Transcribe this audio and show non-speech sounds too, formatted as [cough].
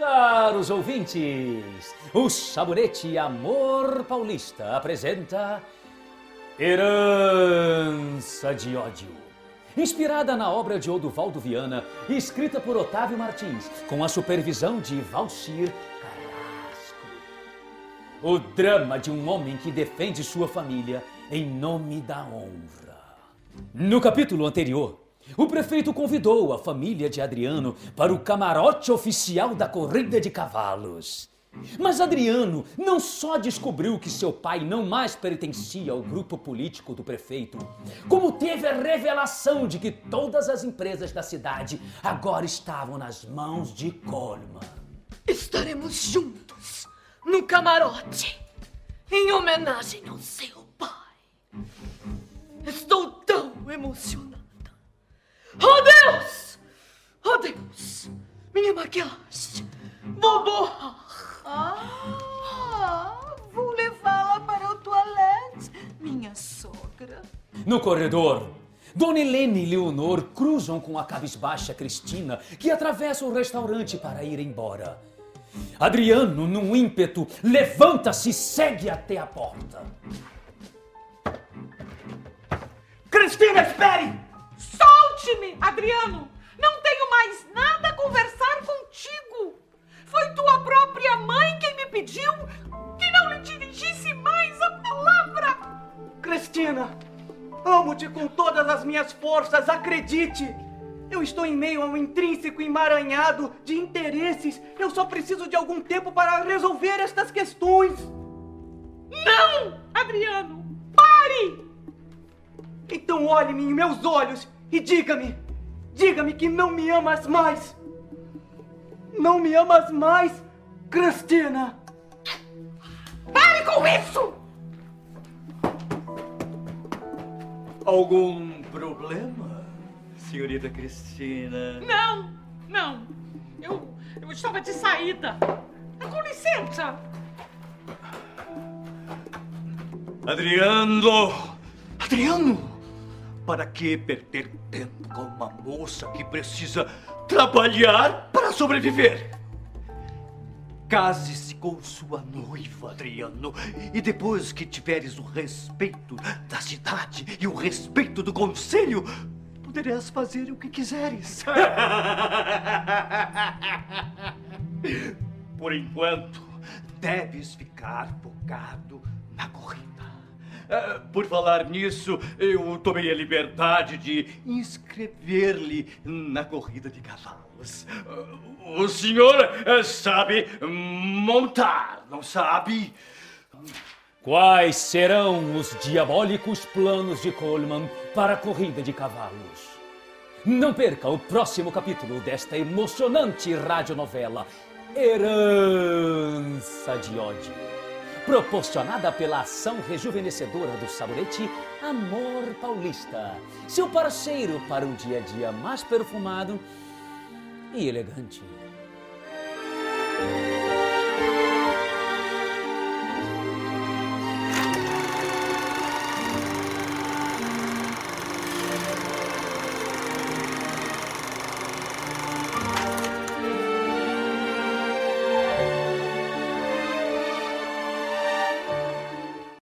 caros ouvintes, o Sabonete Amor Paulista apresenta Herança de Ódio. Inspirada na obra de Oduvaldo Viana e escrita por Otávio Martins, com a supervisão de Valcir Carrasco. O drama de um homem que defende sua família em nome da honra. No capítulo anterior, o prefeito convidou a família de Adriano para o camarote oficial da corrida de cavalos. Mas Adriano não só descobriu que seu pai não mais pertencia ao grupo político do prefeito, como teve a revelação de que todas as empresas da cidade agora estavam nas mãos de Coleman. Estaremos juntos no camarote em homenagem ao seu pai. Estou tão emocionada. Vou borrar! Ah, vou levá-la para o toalete, minha sogra. No corredor, Dona Helena e Leonor cruzam com a cabisbaixa Cristina, que atravessa o restaurante para ir embora. Adriano, num ímpeto, levanta-se e segue até a porta. Cristina, espere! Solte-me, Adriano! Não tenho mais nada a conversar Cristina, amo-te com todas as minhas forças, acredite! Eu estou em meio a um intrínseco emaranhado de interesses. Eu só preciso de algum tempo para resolver estas questões. Não, Adriano! Pare! Então olhe-me em meus olhos e diga-me, diga-me que não me amas mais. Não me amas mais, Cristina. Pare com isso! Algum problema, senhorita Cristina? Não, não. Eu, eu estava de saída. Com licença. Adriano! Adriano! Para que perder tempo com uma moça que precisa trabalhar para sobreviver? Case-se com sua noiva, Adriano. E depois que tiveres o respeito da cidade e o respeito do conselho, poderás fazer o que quiseres. [laughs] Por enquanto, deves ficar focado na corrida. Ah, Por falar nisso, eu tomei a liberdade de inscrever-lhe na corrida de cavalos. Ah, O senhor ah, sabe montar, não sabe? Quais serão os diabólicos planos de Coleman para a corrida de cavalos? Não perca o próximo capítulo desta emocionante radionovela Herança de Ódio. Proporcionada pela ação rejuvenescedora do sabonete Amor Paulista. Seu parceiro para um dia a dia mais perfumado e elegante.